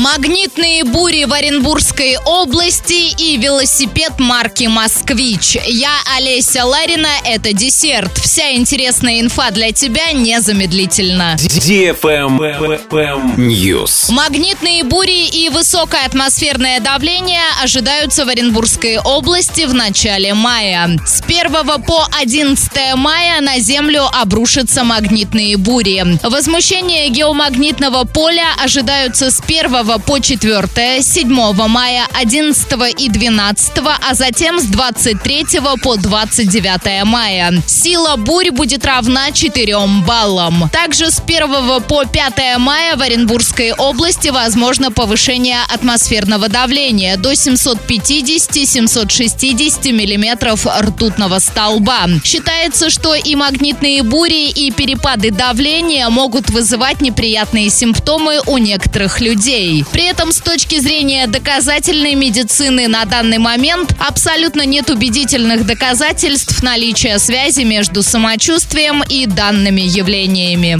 Магнитные бури в Оренбургской области и велосипед марки «Москвич». Я Олеся Ларина, это десерт. Вся интересная инфа для тебя незамедлительно. News. Магнитные бури и высокое атмосферное давление ожидаются в Оренбургской области в начале мая. С 1 по 11 мая на Землю обрушатся магнитные бури. Возмущение геомагнитного поля ожидаются с 1 по 4, 7 мая, 11 и 12, а затем с 23 по 29 мая. Сила бурь будет равна 4 баллам. Также с 1 по 5 мая в Оренбургской области возможно повышение атмосферного давления до 750-760 миллиметров ртутного столба. Считается, что и магнитные бури, и перепады давления могут вызывать неприятные симптомы у некоторых людей. При этом с точки зрения доказательной медицины на данный момент абсолютно нет убедительных доказательств наличия связи между самочувствием и данными явлениями.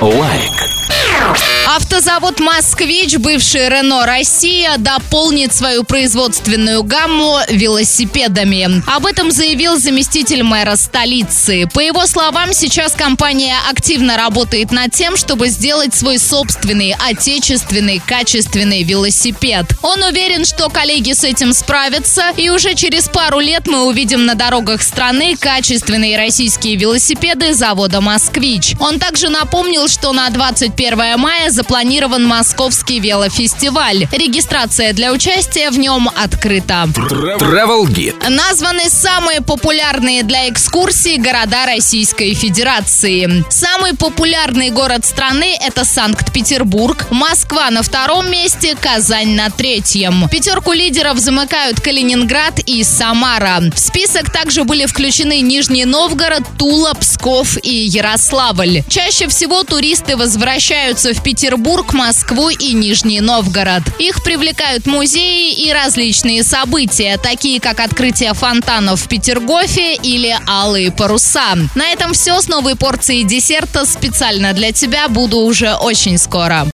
Лайк. Автозавод «Москвич», бывший «Рено Россия», дополнит свою производственную гамму велосипедами. Об этом заявил заместитель мэра столицы. По его словам, сейчас компания активно работает над тем, чтобы сделать свой собственный, отечественный, качественный велосипед. Он уверен, что коллеги с этим справятся, и уже через пару лет мы увидим на дорогах страны качественные российские велосипеды завода «Москвич». Он также напомнил, что на 21 мая запланирован Московский велофестиваль. Регистрация для участия в нем открыта. Travel Guide. Названы самые популярные для экскурсий города Российской Федерации. Самый популярный город страны – это Санкт-Петербург, Москва на втором месте, Казань на третьем. Пятерку лидеров замыкают Калининград и Самара. В список также были включены Нижний Новгород, Тула, Псков и Ярославль. Чаще всего туристы возвращаются в Петербург, Москву и Нижний Новгород. Их привлекают музеи и различные события, такие как открытие фонтанов в Петергофе или алые паруса. На этом все с новой порцией десерта специально для тебя буду уже очень скоро.